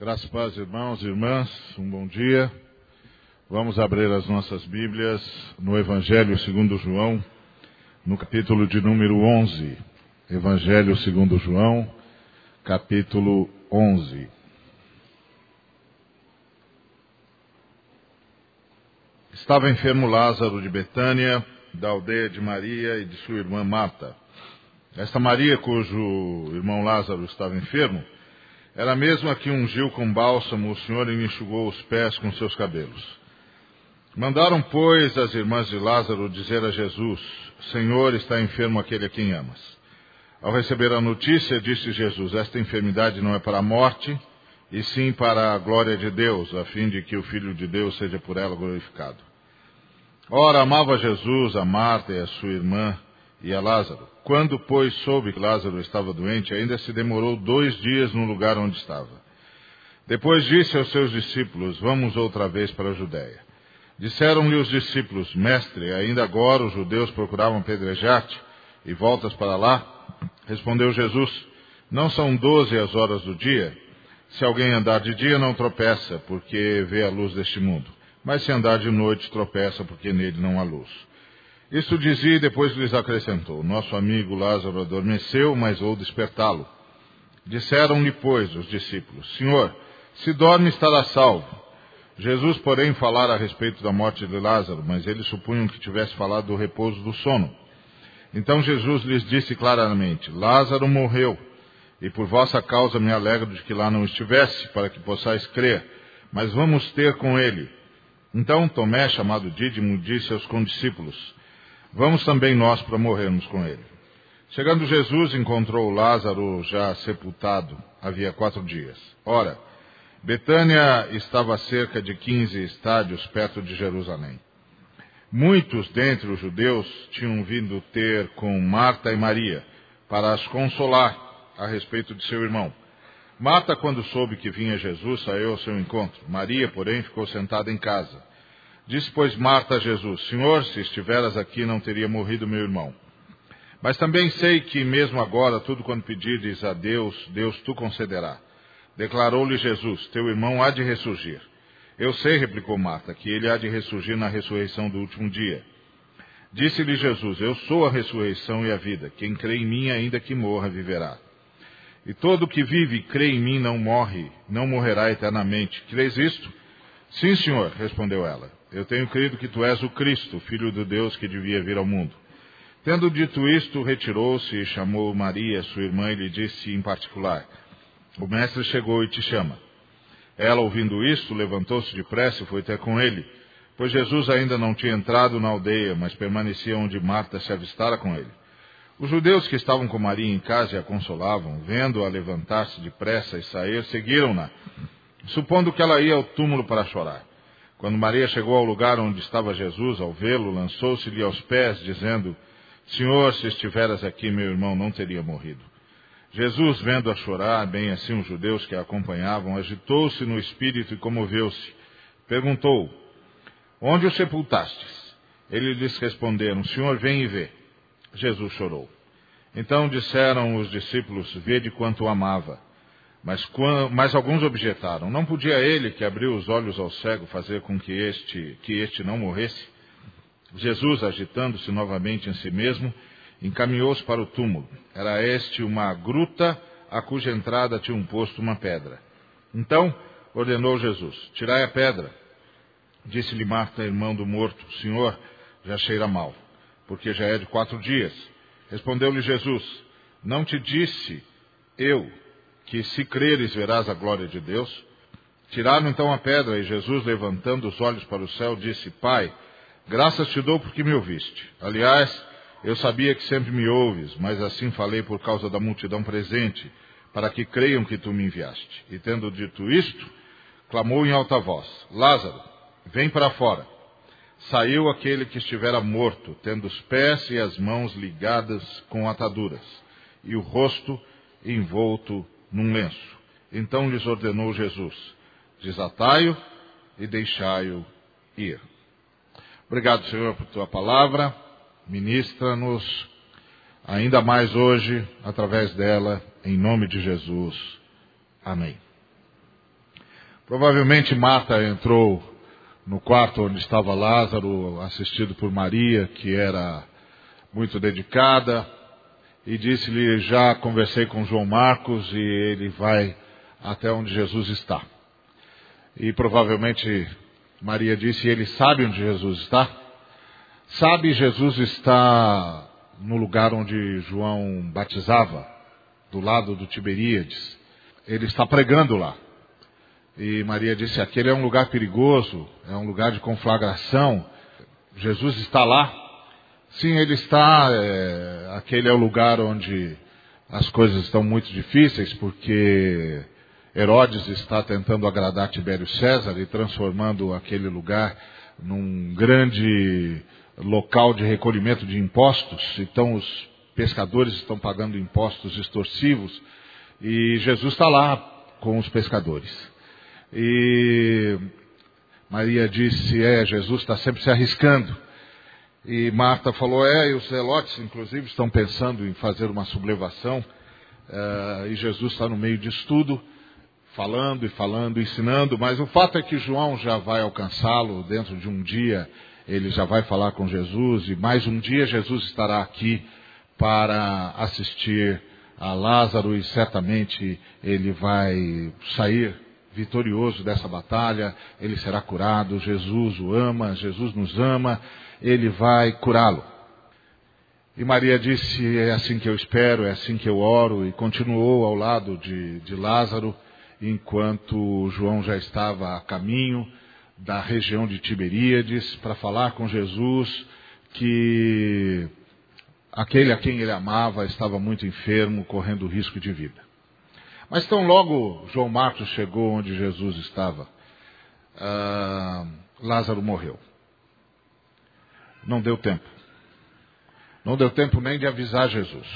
Graças a paz, irmãos e irmãs, um bom dia. Vamos abrir as nossas Bíblias no Evangelho segundo João, no capítulo de número 11. Evangelho segundo João, capítulo 11. Estava enfermo Lázaro de Betânia, da aldeia de Maria e de sua irmã Marta. Esta Maria, cujo irmão Lázaro estava enfermo, era a mesma que ungiu com bálsamo o Senhor e enxugou os pés com seus cabelos. Mandaram, pois, as irmãs de Lázaro dizer a Jesus: Senhor, está enfermo aquele a quem amas. Ao receber a notícia, disse Jesus: Esta enfermidade não é para a morte, e sim para a glória de Deus, a fim de que o Filho de Deus seja por ela glorificado. Ora, amava Jesus a Marta e a sua irmã e a Lázaro. Quando, pois, soube que Lázaro estava doente, ainda se demorou dois dias no lugar onde estava. Depois disse aos seus discípulos: Vamos outra vez para a Judéia. Disseram-lhe os discípulos: Mestre, ainda agora os judeus procuravam apedrejar-te e voltas para lá? Respondeu Jesus: Não são doze as horas do dia? Se alguém andar de dia, não tropeça, porque vê a luz deste mundo. Mas se andar de noite, tropeça, porque nele não há luz. Isso dizia e depois lhes acrescentou: Nosso amigo Lázaro adormeceu, mas vou despertá-lo. Disseram-lhe, pois, os discípulos: Senhor, se dorme, estará salvo. Jesus, porém, falara a respeito da morte de Lázaro, mas eles supunham que tivesse falado do repouso do sono. Então Jesus lhes disse claramente: Lázaro morreu, e por vossa causa me alegro de que lá não estivesse, para que possais crer, mas vamos ter com ele. Então Tomé, chamado Dídimo, disse aos condiscípulos: Vamos também nós para morrermos com ele. Chegando Jesus, encontrou Lázaro já sepultado, havia quatro dias. Ora, Betânia estava a cerca de quinze estádios perto de Jerusalém. Muitos dentre os judeus tinham vindo ter com Marta e Maria para as consolar a respeito de seu irmão. Marta, quando soube que vinha Jesus, saiu ao seu encontro. Maria, porém, ficou sentada em casa. Disse, pois, Marta a Jesus: Senhor, se estiveras aqui, não teria morrido meu irmão. Mas também sei que, mesmo agora, tudo quando pedires a Deus, Deus tu concederá. Declarou-lhe Jesus: Teu irmão há de ressurgir. Eu sei, replicou Marta, que ele há de ressurgir na ressurreição do último dia. Disse-lhe Jesus: Eu sou a ressurreição e a vida. Quem crê em mim, ainda que morra, viverá. E todo que vive e crê em mim não morre, não morrerá eternamente. Crês isto? Sim, senhor, respondeu ela. Eu tenho crido que tu és o Cristo, filho do Deus que devia vir ao mundo. Tendo dito isto, retirou-se e chamou Maria, sua irmã, e lhe disse em particular: O mestre chegou e te chama. Ela, ouvindo isto, levantou-se depressa e foi até com ele, pois Jesus ainda não tinha entrado na aldeia, mas permanecia onde Marta se avistara com ele. Os judeus que estavam com Maria em casa e a consolavam, vendo-a levantar-se depressa e sair, seguiram-na, supondo que ela ia ao túmulo para chorar. Quando Maria chegou ao lugar onde estava Jesus, ao vê-lo, lançou-se-lhe aos pés, dizendo: Senhor, se estiveras aqui, meu irmão não teria morrido. Jesus, vendo-a chorar, bem assim os judeus que a acompanhavam, agitou-se no espírito e comoveu-se. Perguntou: Onde o sepultastes? Eles lhes responderam: Senhor, vem e vê. Jesus chorou. Então disseram os discípulos: Vede quanto o amava. Mas, mas, alguns objetaram: Não podia ele, que abriu os olhos ao cego, fazer com que este, que este não morresse? Jesus, agitando-se novamente em si mesmo, encaminhou-se para o túmulo. Era este uma gruta a cuja entrada tinha um posto uma pedra. Então ordenou Jesus: Tirai a pedra. Disse-lhe Marta, irmão do morto: Senhor, já cheira mal, porque já é de quatro dias. Respondeu-lhe Jesus: Não te disse eu que se creres verás a glória de Deus. Tiraram então a pedra e Jesus, levantando os olhos para o céu, disse: Pai, graças te dou porque me ouviste. Aliás, eu sabia que sempre me ouves, mas assim falei por causa da multidão presente, para que creiam que tu me enviaste. E tendo dito isto, clamou em alta voz: Lázaro, vem para fora. Saiu aquele que estivera morto, tendo os pés e as mãos ligadas com ataduras, e o rosto envolto num lenço. Então lhes ordenou Jesus: desatai-o e deixai-o ir. Obrigado, Senhor, por tua palavra. Ministra-nos ainda mais hoje através dela, em nome de Jesus. Amém. Provavelmente Marta entrou no quarto onde estava Lázaro, assistido por Maria, que era muito dedicada, e disse-lhe: Já conversei com João Marcos e ele vai até onde Jesus está. E provavelmente Maria disse: Ele sabe onde Jesus está? Sabe, Jesus está no lugar onde João batizava, do lado do Tiberíades. Ele está pregando lá. E Maria disse: aquele é um lugar perigoso, é um lugar de conflagração. Jesus está lá. Sim, ele está. É, aquele é o lugar onde as coisas estão muito difíceis, porque Herodes está tentando agradar Tibério César e transformando aquele lugar num grande local de recolhimento de impostos. Então os pescadores estão pagando impostos extorsivos e Jesus está lá com os pescadores. E Maria disse: É, Jesus está sempre se arriscando. E Marta falou: É, e os zelotes, inclusive, estão pensando em fazer uma sublevação. Uh, e Jesus está no meio disso tudo, falando e falando, ensinando. Mas o fato é que João já vai alcançá-lo dentro de um dia. Ele já vai falar com Jesus. E mais um dia Jesus estará aqui para assistir a Lázaro. E certamente ele vai sair vitorioso dessa batalha, ele será curado, Jesus o ama, Jesus nos ama, ele vai curá-lo. E Maria disse: É assim que eu espero, é assim que eu oro, e continuou ao lado de, de Lázaro, enquanto João já estava a caminho da região de Tiberíades para falar com Jesus que aquele a quem ele amava estava muito enfermo, correndo risco de vida. Mas tão logo João Marcos chegou onde Jesus estava, ah, Lázaro morreu. Não deu tempo. Não deu tempo nem de avisar Jesus.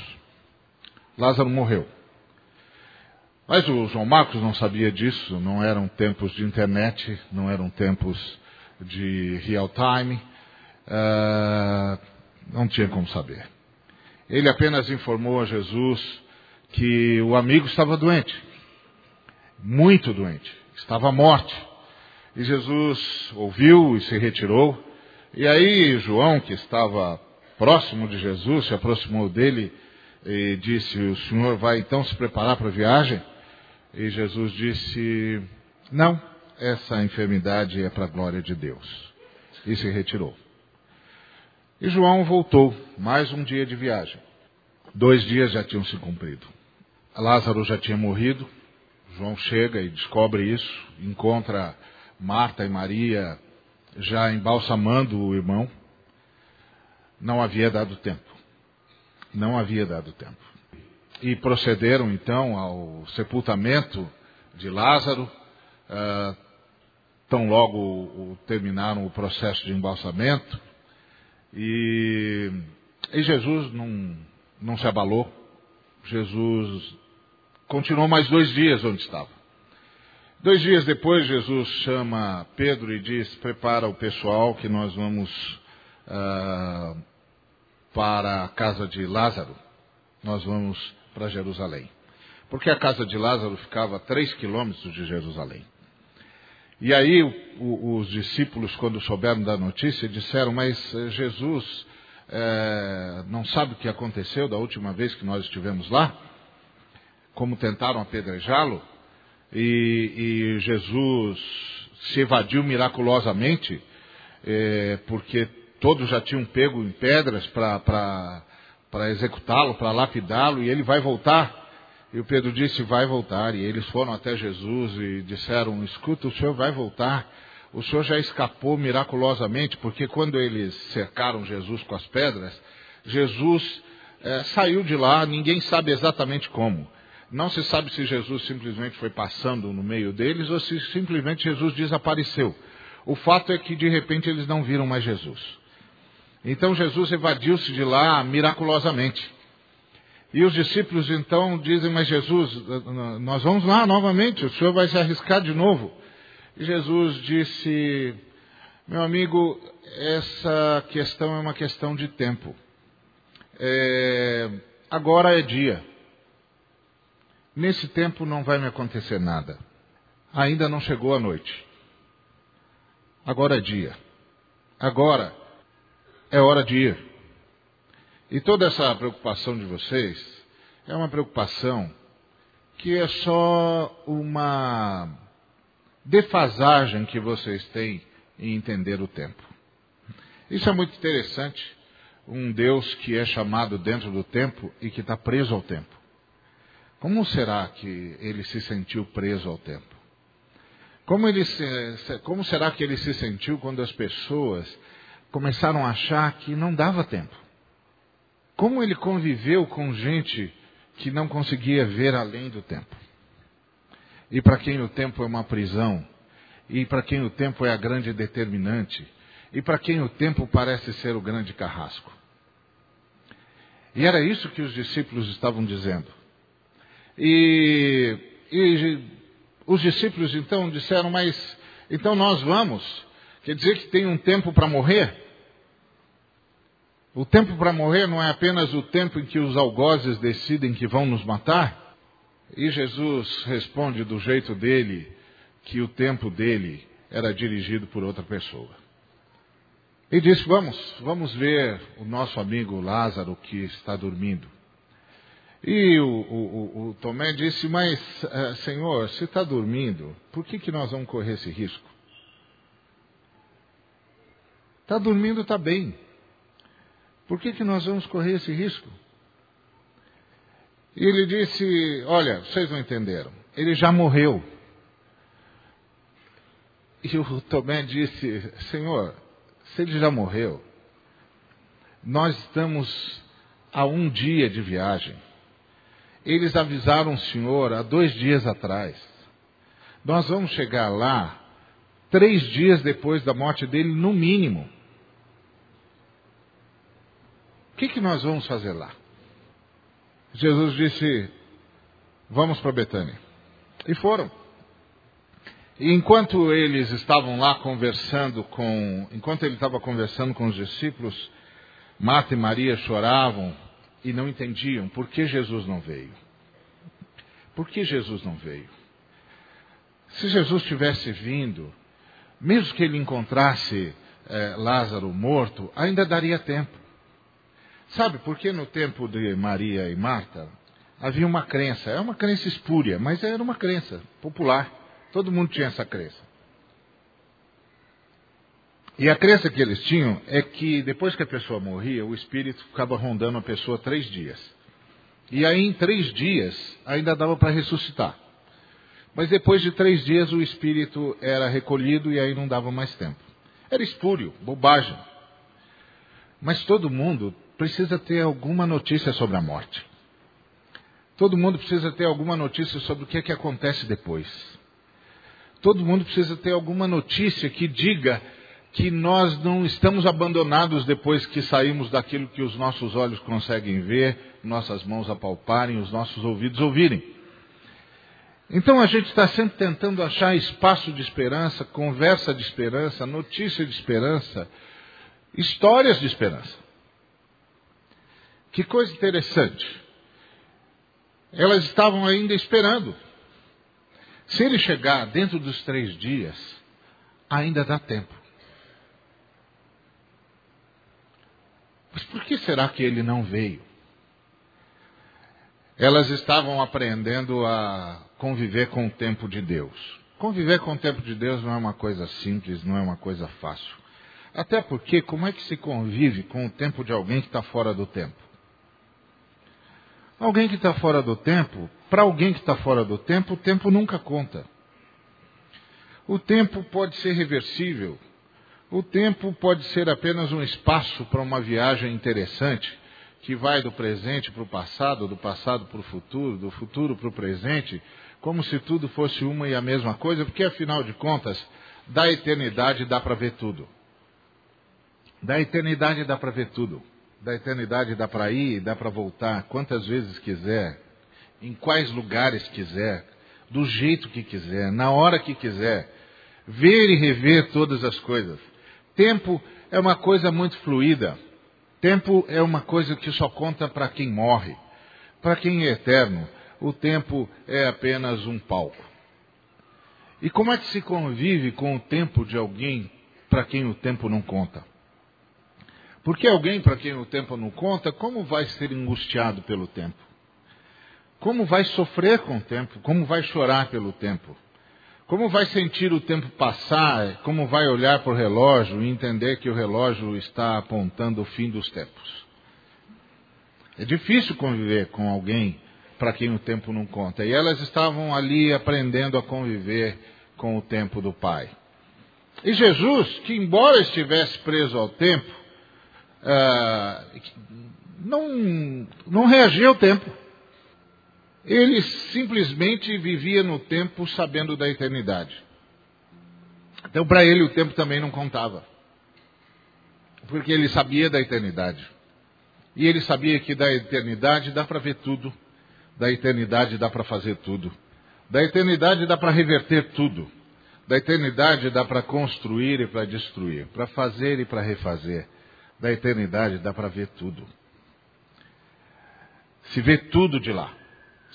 Lázaro morreu. Mas o João Marcos não sabia disso, não eram tempos de internet, não eram tempos de real time, uh, não tinha como saber. Ele apenas informou a Jesus que o amigo estava doente, muito doente, estava à morte. E Jesus ouviu e se retirou. E aí João, que estava próximo de Jesus, se aproximou dele e disse: O senhor vai então se preparar para a viagem? E Jesus disse: Não, essa enfermidade é para a glória de Deus. E se retirou. E João voltou, mais um dia de viagem. Dois dias já tinham se cumprido. Lázaro já tinha morrido. João chega e descobre isso, encontra Marta e Maria já embalsamando o irmão. Não havia dado tempo. Não havia dado tempo. E procederam então ao sepultamento de Lázaro. Uh, tão logo terminaram o processo de embalsamento. E, e Jesus não, não se abalou. Jesus continuou mais dois dias onde estava. Dois dias depois, Jesus chama Pedro e diz: Prepara o pessoal que nós vamos uh, para a casa de Lázaro. Nós vamos para Jerusalém. Porque a casa de Lázaro ficava a três quilômetros de Jerusalém. E aí o, os discípulos, quando souberam da notícia, disseram: Mas eh, Jesus é, não sabe o que aconteceu da última vez que nós estivemos lá? como tentaram apedrejá-lo, e, e, Jesus se evadiu miraculosamente, é, porque todos já tinham pego em pedras para executá-lo, para lapidá-lo, e ele vai voltar. E o Pedro disse: Vai voltar. E eles foram até Jesus e disseram: Escuta, o senhor vai voltar. O senhor já escapou miraculosamente, porque quando eles cercaram Jesus com as pedras, Jesus é, saiu de lá, ninguém sabe exatamente como. Não se sabe se Jesus simplesmente foi passando no meio deles ou se simplesmente Jesus desapareceu. O fato é que de repente eles não viram mais Jesus. Então Jesus evadiu-se de lá miraculosamente. E os discípulos então dizem: Mas Jesus, nós vamos lá novamente, o senhor vai se arriscar de novo. E Jesus disse: Meu amigo, essa questão é uma questão de tempo. É, agora é dia. Nesse tempo não vai me acontecer nada. ainda não chegou a noite. Agora é dia. Agora é hora de ir. E toda essa preocupação de vocês é uma preocupação que é só uma defasagem que vocês têm em entender o tempo. Isso é muito interessante. Um Deus que é chamado dentro do tempo e que está preso ao tempo. Como será que ele se sentiu preso ao tempo? Como, ele se, como será que ele se sentiu quando as pessoas começaram a achar que não dava tempo? Como ele conviveu com gente que não conseguia ver além do tempo? E para quem o tempo é uma prisão, e para quem o tempo é a grande determinante, e para quem o tempo parece ser o grande carrasco. E era isso que os discípulos estavam dizendo. E, e os discípulos então disseram, mas então nós vamos? Quer dizer que tem um tempo para morrer? O tempo para morrer não é apenas o tempo em que os algozes decidem que vão nos matar? E Jesus responde do jeito dele que o tempo dele era dirigido por outra pessoa. E disse: Vamos, vamos ver o nosso amigo Lázaro que está dormindo. E o, o, o Tomé disse: Mas, uh, Senhor, se está dormindo, por que, que nós vamos correr esse risco? Está dormindo, está bem. Por que, que nós vamos correr esse risco? E ele disse: Olha, vocês não entenderam. Ele já morreu. E o Tomé disse: Senhor, se ele já morreu, nós estamos a um dia de viagem. Eles avisaram o Senhor há dois dias atrás. Nós vamos chegar lá três dias depois da morte dele, no mínimo. O que, que nós vamos fazer lá? Jesus disse: Vamos para Betânia. E foram. E enquanto eles estavam lá conversando com, enquanto ele estava conversando com os discípulos, Marta e Maria choravam e não entendiam por que Jesus não veio. Por que Jesus não veio? Se Jesus tivesse vindo, mesmo que ele encontrasse eh, Lázaro morto, ainda daria tempo. Sabe, porque no tempo de Maria e Marta havia uma crença, é uma crença espúria, mas era uma crença popular. Todo mundo tinha essa crença. E a crença que eles tinham é que depois que a pessoa morria, o espírito ficava rondando a pessoa três dias. E aí, em três dias, ainda dava para ressuscitar. Mas depois de três dias, o espírito era recolhido e aí não dava mais tempo. Era espúrio, bobagem. Mas todo mundo precisa ter alguma notícia sobre a morte. Todo mundo precisa ter alguma notícia sobre o que é que acontece depois. Todo mundo precisa ter alguma notícia que diga que nós não estamos abandonados depois que saímos daquilo que os nossos olhos conseguem ver, nossas mãos apalparem, os nossos ouvidos ouvirem. Então a gente está sempre tentando achar espaço de esperança, conversa de esperança, notícia de esperança, histórias de esperança. Que coisa interessante. Elas estavam ainda esperando. Se ele chegar dentro dos três dias, ainda dá tempo. Mas por que será que ele não veio? Elas estavam aprendendo a conviver com o tempo de Deus. Conviver com o tempo de Deus não é uma coisa simples, não é uma coisa fácil. Até porque, como é que se convive com o tempo de alguém que está fora do tempo? Alguém que está fora do tempo, para alguém que está fora do tempo, o tempo nunca conta. O tempo pode ser reversível, o tempo pode ser apenas um espaço para uma viagem interessante, que vai do presente para o passado, do passado para o futuro, do futuro para o presente, como se tudo fosse uma e a mesma coisa, porque afinal de contas, da eternidade dá para ver tudo. Da eternidade dá para ver tudo. Da eternidade dá para ir, dá para voltar, quantas vezes quiser, em quais lugares quiser, do jeito que quiser, na hora que quiser. Ver e rever todas as coisas. Tempo é uma coisa muito fluida. Tempo é uma coisa que só conta para quem morre. Para quem é eterno, o tempo é apenas um palco. E como é que se convive com o tempo de alguém para quem o tempo não conta? Porque alguém para quem o tempo não conta, como vai ser angustiado pelo tempo? Como vai sofrer com o tempo? Como vai chorar pelo tempo? Como vai sentir o tempo passar? Como vai olhar para o relógio e entender que o relógio está apontando o fim dos tempos? É difícil conviver com alguém para quem o tempo não conta. E elas estavam ali aprendendo a conviver com o tempo do Pai. E Jesus, que embora estivesse preso ao tempo, uh, não, não reagia ao tempo. Ele simplesmente vivia no tempo sabendo da eternidade. Então, para ele, o tempo também não contava. Porque ele sabia da eternidade. E ele sabia que da eternidade dá para ver tudo da eternidade dá para fazer tudo. Da eternidade dá para reverter tudo. Da eternidade dá para construir e para destruir, para fazer e para refazer. Da eternidade dá para ver tudo. Se vê tudo de lá.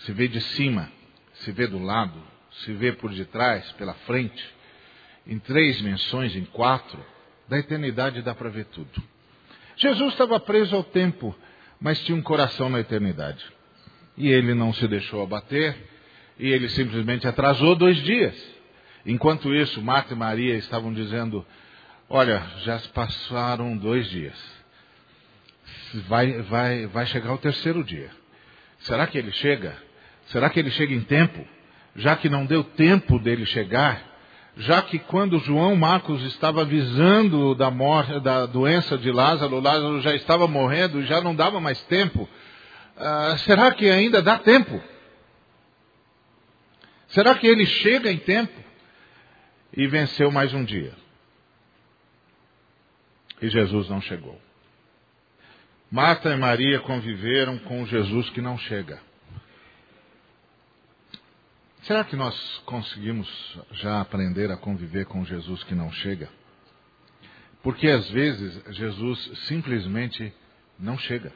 Se vê de cima, se vê do lado, se vê por detrás, pela frente, em três menções, em quatro. Da eternidade dá para ver tudo. Jesus estava preso ao tempo, mas tinha um coração na eternidade. E ele não se deixou abater, e ele simplesmente atrasou dois dias. Enquanto isso, Marta e Maria estavam dizendo: Olha, já passaram dois dias. Vai, vai, vai chegar o terceiro dia. Será que ele chega? Será que ele chega em tempo? Já que não deu tempo dele chegar, já que quando João Marcos estava avisando da morte, da doença de Lázaro, Lázaro já estava morrendo e já não dava mais tempo, ah, será que ainda dá tempo? Será que ele chega em tempo? E venceu mais um dia. E Jesus não chegou. Marta e Maria conviveram com Jesus que não chega. Será que nós conseguimos já aprender a conviver com Jesus que não chega? Porque às vezes Jesus simplesmente não chega.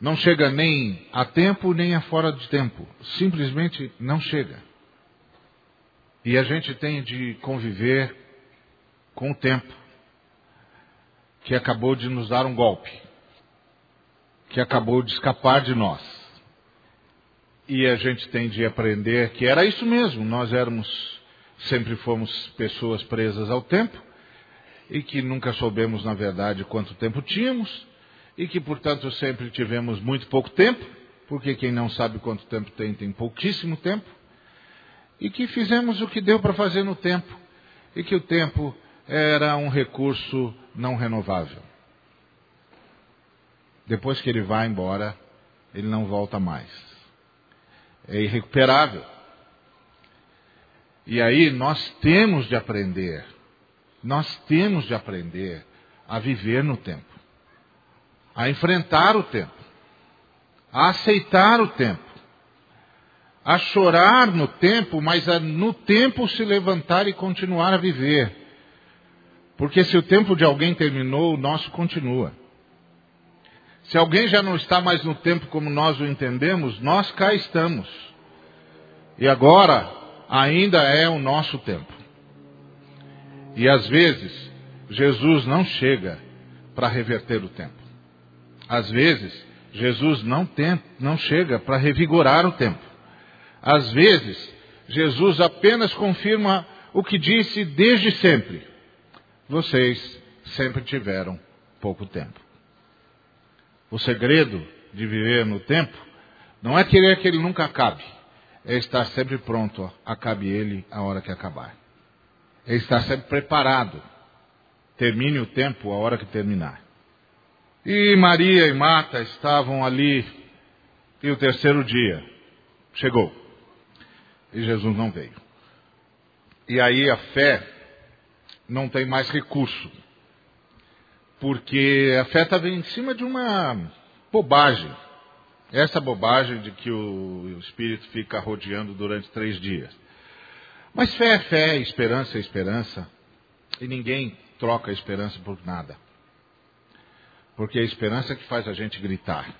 Não chega nem a tempo nem a fora de tempo. Simplesmente não chega. E a gente tem de conviver com o tempo que acabou de nos dar um golpe, que acabou de escapar de nós. E a gente tem de aprender que era isso mesmo, nós éramos, sempre fomos pessoas presas ao tempo, e que nunca soubemos, na verdade, quanto tempo tínhamos, e que, portanto, sempre tivemos muito pouco tempo, porque quem não sabe quanto tempo tem, tem pouquíssimo tempo, e que fizemos o que deu para fazer no tempo, e que o tempo era um recurso não renovável. Depois que ele vai embora, ele não volta mais. É irrecuperável. E aí nós temos de aprender, nós temos de aprender a viver no tempo a enfrentar o tempo, a aceitar o tempo, a chorar no tempo, mas a no tempo se levantar e continuar a viver. Porque se o tempo de alguém terminou, o nosso continua. Se alguém já não está mais no tempo como nós o entendemos, nós cá estamos. E agora ainda é o nosso tempo. E às vezes, Jesus não chega para reverter o tempo. Às vezes, Jesus não, tem, não chega para revigorar o tempo. Às vezes, Jesus apenas confirma o que disse desde sempre. Vocês sempre tiveram pouco tempo. O segredo de viver no tempo não é querer que ele nunca acabe, é estar sempre pronto, acabe ele a hora que acabar. É estar sempre preparado. Termine o tempo a hora que terminar. E Maria e Marta estavam ali, e o terceiro dia chegou. E Jesus não veio. E aí a fé não tem mais recurso. Porque a fé estava em cima de uma bobagem. Essa bobagem de que o Espírito fica rodeando durante três dias. Mas fé é fé, esperança é esperança. E ninguém troca a esperança por nada. Porque é a esperança que faz a gente gritar.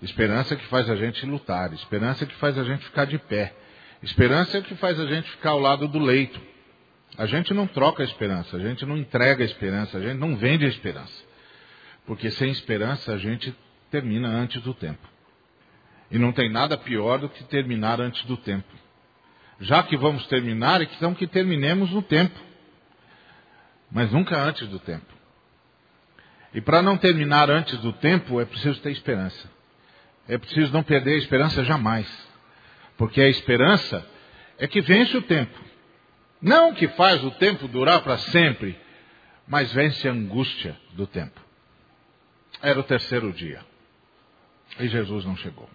Esperança que faz a gente lutar. Esperança que faz a gente ficar de pé. Esperança que faz a gente ficar ao lado do leito. A gente não troca a esperança, a gente não entrega a esperança, a gente não vende a esperança. Porque sem esperança a gente termina antes do tempo. E não tem nada pior do que terminar antes do tempo. Já que vamos terminar, então que terminemos no tempo. Mas nunca antes do tempo. E para não terminar antes do tempo, é preciso ter esperança. É preciso não perder a esperança jamais. Porque a esperança é que vence o tempo. Não que faz o tempo durar para sempre, mas vence a angústia do tempo. Era o terceiro dia. E Jesus não chegou.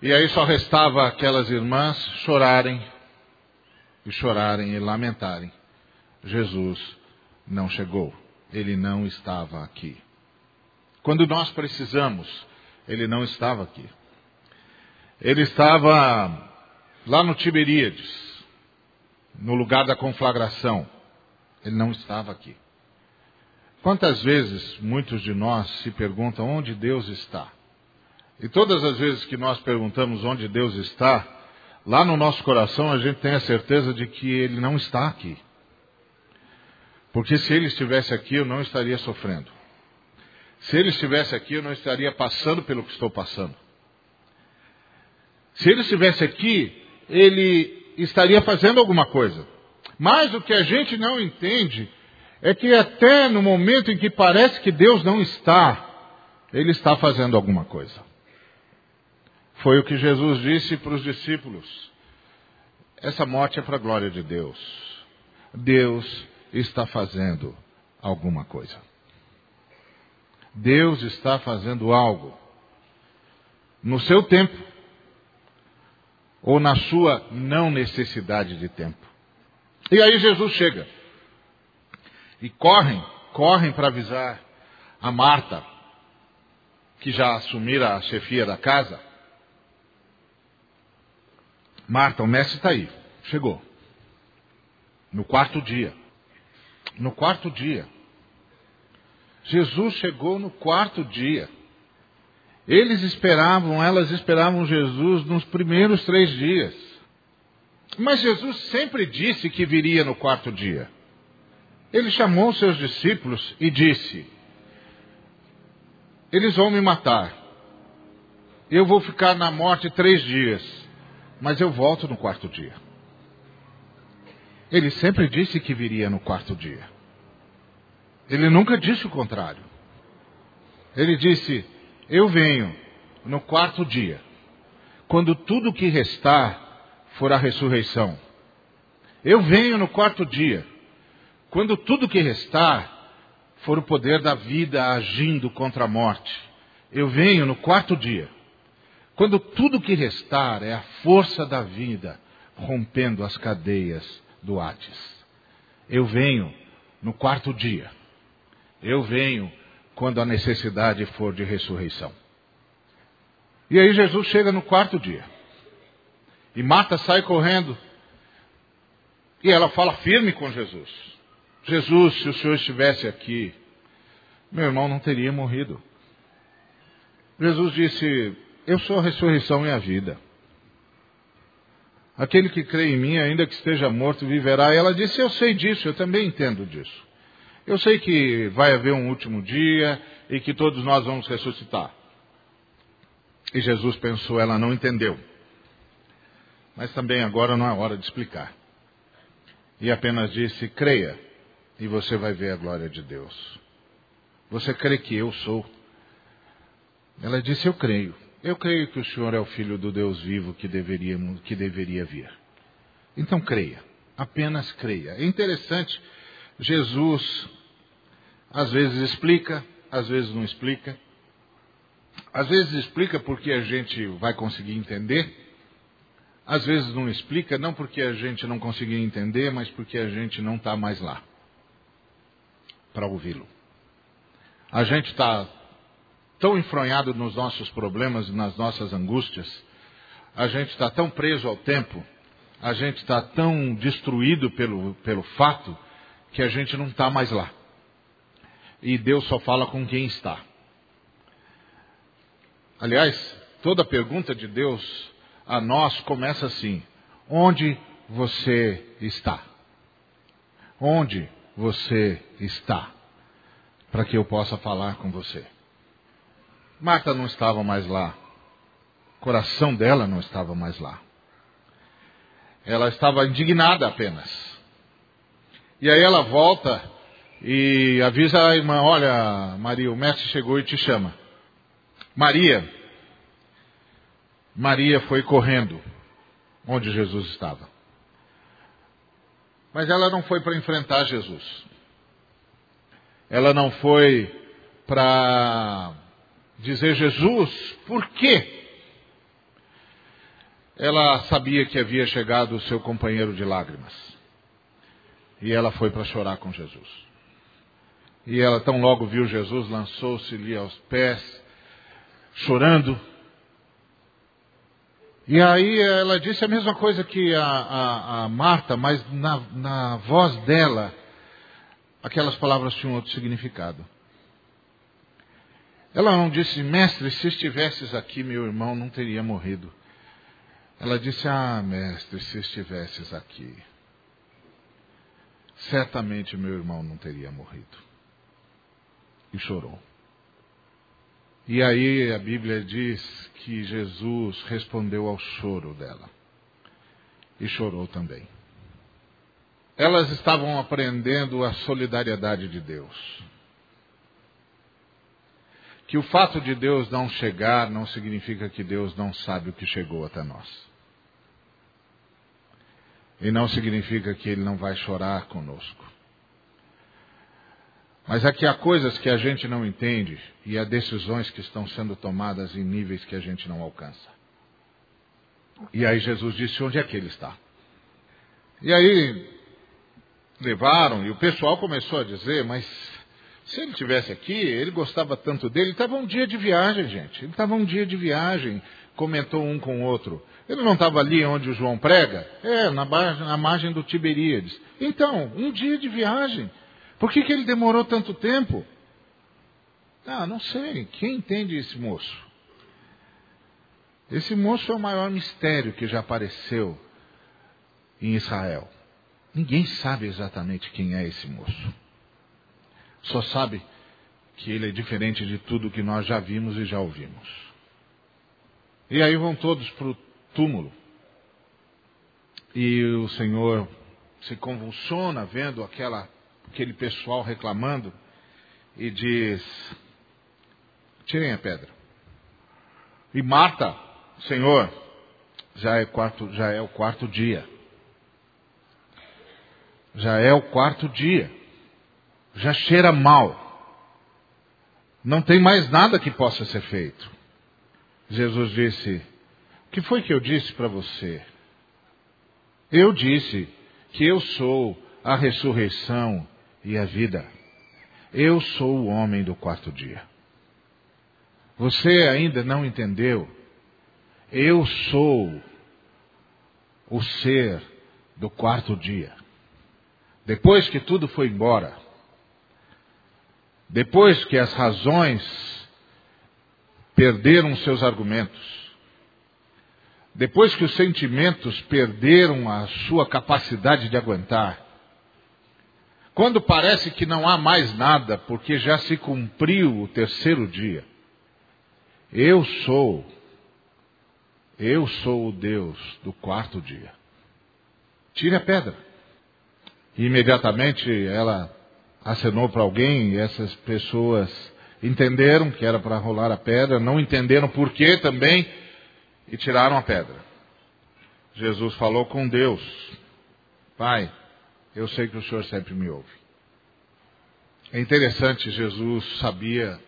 E aí só restava aquelas irmãs chorarem, e chorarem e lamentarem. Jesus não chegou. Ele não estava aqui. Quando nós precisamos, ele não estava aqui. Ele estava lá no Tiberíades, no lugar da conflagração. Ele não estava aqui. Quantas vezes muitos de nós se perguntam onde Deus está? E todas as vezes que nós perguntamos onde Deus está, lá no nosso coração a gente tem a certeza de que Ele não está aqui. Porque se Ele estivesse aqui, eu não estaria sofrendo. Se Ele estivesse aqui, eu não estaria passando pelo que estou passando. Se Ele estivesse aqui, Ele estaria fazendo alguma coisa. Mas o que a gente não entende é que até no momento em que parece que Deus não está, Ele está fazendo alguma coisa. Foi o que Jesus disse para os discípulos. Essa morte é para a glória de Deus. Deus está fazendo alguma coisa. Deus está fazendo algo no seu tempo ou na sua não necessidade de tempo. E aí Jesus chega e correm, correm para avisar a Marta, que já assumira a chefia da casa. Marta, o mestre está aí, chegou. No quarto dia. No quarto dia. Jesus chegou no quarto dia. Eles esperavam, elas esperavam Jesus nos primeiros três dias. Mas Jesus sempre disse que viria no quarto dia. Ele chamou seus discípulos e disse: Eles vão me matar. Eu vou ficar na morte três dias, mas eu volto no quarto dia. Ele sempre disse que viria no quarto dia. Ele nunca disse o contrário. Ele disse: Eu venho no quarto dia, quando tudo que restar for a ressurreição. Eu venho no quarto dia quando tudo que restar for o poder da vida agindo contra a morte, eu venho no quarto dia. Quando tudo que restar é a força da vida rompendo as cadeias do Hades. Eu venho no quarto dia. Eu venho quando a necessidade for de ressurreição. E aí Jesus chega no quarto dia. E Marta sai correndo. E ela fala firme com Jesus. Jesus, se o Senhor estivesse aqui, meu irmão não teria morrido. Jesus disse: Eu sou a ressurreição e a vida. Aquele que crê em mim, ainda que esteja morto, viverá. E ela disse: Eu sei disso, eu também entendo disso. Eu sei que vai haver um último dia e que todos nós vamos ressuscitar. E Jesus pensou, ela não entendeu. Mas também agora não é hora de explicar. E apenas disse: creia e você vai ver a glória de Deus. Você crê que eu sou? Ela disse: Eu creio. Eu creio que o Senhor é o Filho do Deus vivo que deveria, que deveria vir. Então creia, apenas creia. É interessante, Jesus às vezes explica, às vezes não explica. Às vezes explica porque a gente vai conseguir entender, às vezes não explica, não porque a gente não conseguiu entender, mas porque a gente não está mais lá para ouvi-lo. A gente está tão enfronhado nos nossos problemas, nas nossas angústias, a gente está tão preso ao tempo, a gente está tão destruído pelo, pelo fato, que a gente não está mais lá. E Deus só fala com quem está. Aliás, toda pergunta de Deus a nós começa assim: Onde você está? Onde você está? Para que eu possa falar com você. Marta não estava mais lá. O coração dela não estava mais lá. Ela estava indignada apenas. E aí ela volta e avisa a irmã: Olha, Maria, o mestre chegou e te chama. Maria, Maria foi correndo onde Jesus estava. Mas ela não foi para enfrentar Jesus. Ela não foi para dizer Jesus, por quê? Ela sabia que havia chegado o seu companheiro de lágrimas. E ela foi para chorar com Jesus. E ela, tão logo viu Jesus, lançou-se-lhe aos pés, chorando. E aí ela disse a mesma coisa que a, a, a Marta, mas na, na voz dela, aquelas palavras tinham outro significado. Ela não disse, mestre, se estivesses aqui, meu irmão não teria morrido. Ela disse, ah, mestre, se estivesses aqui, certamente meu irmão não teria morrido. E chorou. E aí a Bíblia diz que Jesus respondeu ao choro dela. E chorou também. Elas estavam aprendendo a solidariedade de Deus. Que o fato de Deus não chegar não significa que Deus não sabe o que chegou até nós. E não significa que Ele não vai chorar conosco. Mas aqui há coisas que a gente não entende e há decisões que estão sendo tomadas em níveis que a gente não alcança. E aí Jesus disse: onde é que ele está? E aí levaram e o pessoal começou a dizer: mas se ele tivesse aqui, ele gostava tanto dele. Estava um dia de viagem, gente. Ele estava um dia de viagem, comentou um com o outro. Ele não estava ali onde o João prega? É, na margem do Tiberíades. Então, um dia de viagem. Por que, que ele demorou tanto tempo? Ah, não sei. Quem entende esse moço? Esse moço é o maior mistério que já apareceu em Israel. Ninguém sabe exatamente quem é esse moço. Só sabe que ele é diferente de tudo que nós já vimos e já ouvimos. E aí vão todos para o túmulo. E o Senhor se convulsiona vendo aquela, aquele pessoal reclamando e diz: Tirem a pedra. E Marta, Senhor, já é, quarto, já é o quarto dia. Já é o quarto dia. Já cheira mal. Não tem mais nada que possa ser feito. Jesus disse: o que foi que eu disse para você? Eu disse que eu sou a ressurreição e a vida. Eu sou o homem do quarto dia. Você ainda não entendeu? Eu sou o ser do quarto dia. Depois que tudo foi embora, depois que as razões perderam seus argumentos, depois que os sentimentos perderam a sua capacidade de aguentar, quando parece que não há mais nada, porque já se cumpriu o terceiro dia, eu sou, eu sou o Deus do quarto dia. Tire a pedra. E imediatamente ela acenou para alguém e essas pessoas entenderam que era para rolar a pedra, não entenderam por que também e tiraram a pedra. Jesus falou com Deus: Pai, eu sei que o Senhor sempre me ouve. É interessante, Jesus sabia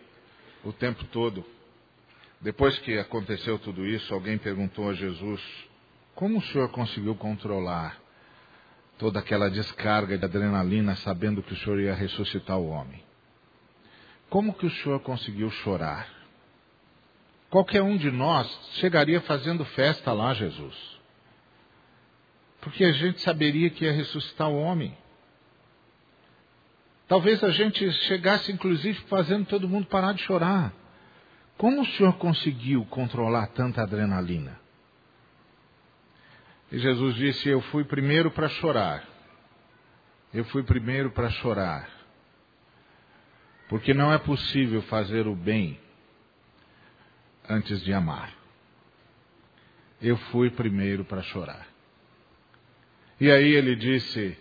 o tempo todo. Depois que aconteceu tudo isso, alguém perguntou a Jesus: Como o Senhor conseguiu controlar toda aquela descarga de adrenalina, sabendo que o Senhor ia ressuscitar o homem? Como que o Senhor conseguiu chorar? Qualquer um de nós chegaria fazendo festa lá, Jesus. Porque a gente saberia que ia ressuscitar o homem. Talvez a gente chegasse, inclusive, fazendo todo mundo parar de chorar. Como o senhor conseguiu controlar tanta adrenalina? E Jesus disse: Eu fui primeiro para chorar. Eu fui primeiro para chorar. Porque não é possível fazer o bem antes de amar. Eu fui primeiro para chorar. E aí ele disse: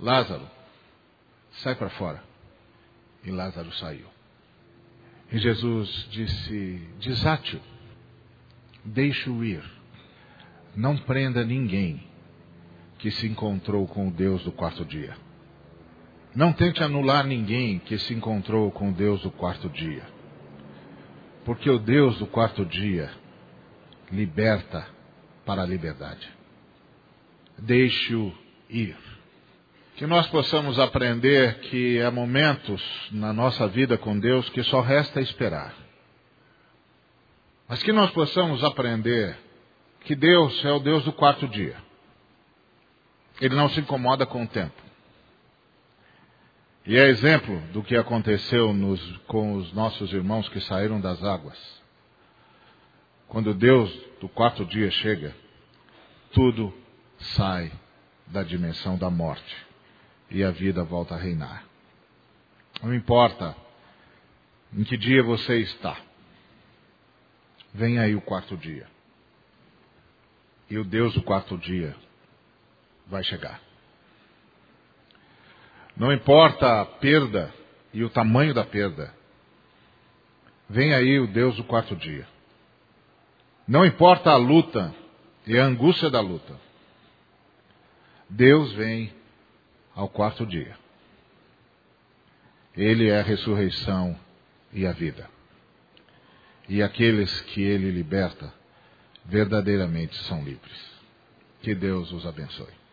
Lázaro, sai para fora. E Lázaro saiu. E Jesus disse: Desate-o, deixe-o ir. Não prenda ninguém que se encontrou com o Deus do quarto dia. Não tente anular ninguém que se encontrou com o Deus do quarto dia. Porque o Deus do quarto dia liberta para a liberdade. Deixe-o ir. Que nós possamos aprender que há momentos na nossa vida com Deus que só resta esperar. Mas que nós possamos aprender que Deus é o Deus do quarto dia. Ele não se incomoda com o tempo. E é exemplo do que aconteceu nos, com os nossos irmãos que saíram das águas. Quando Deus do quarto dia chega, tudo sai da dimensão da morte e a vida volta a reinar. Não importa em que dia você está, vem aí o quarto dia. E o Deus do quarto dia vai chegar. Não importa a perda e o tamanho da perda, vem aí o Deus do quarto dia. Não importa a luta e a angústia da luta, Deus vem ao quarto dia. Ele é a ressurreição e a vida. E aqueles que ele liberta, verdadeiramente são livres. Que Deus os abençoe.